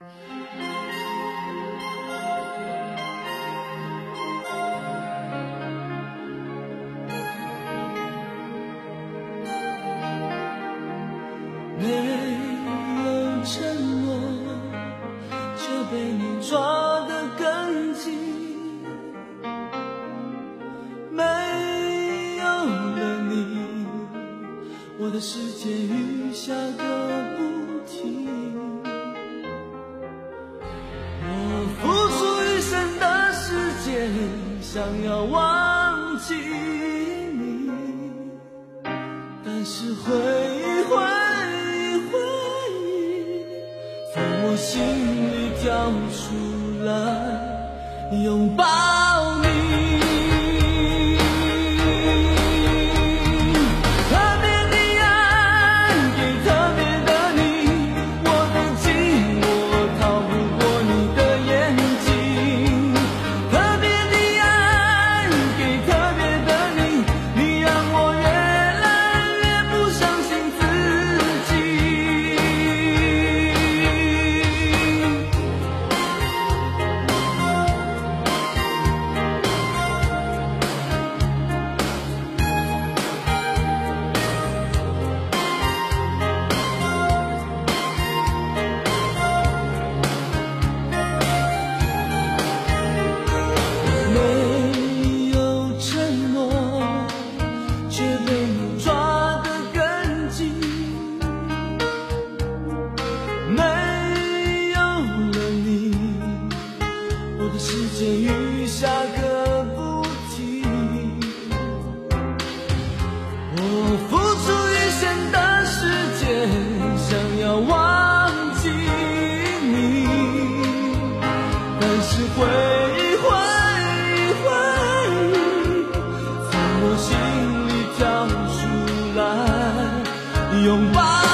没有承诺却被你抓得更紧。没有了你我的世界雨下个想要忘记你但是回忆回忆回忆从我心里跳出来拥抱。笑出来拥抱。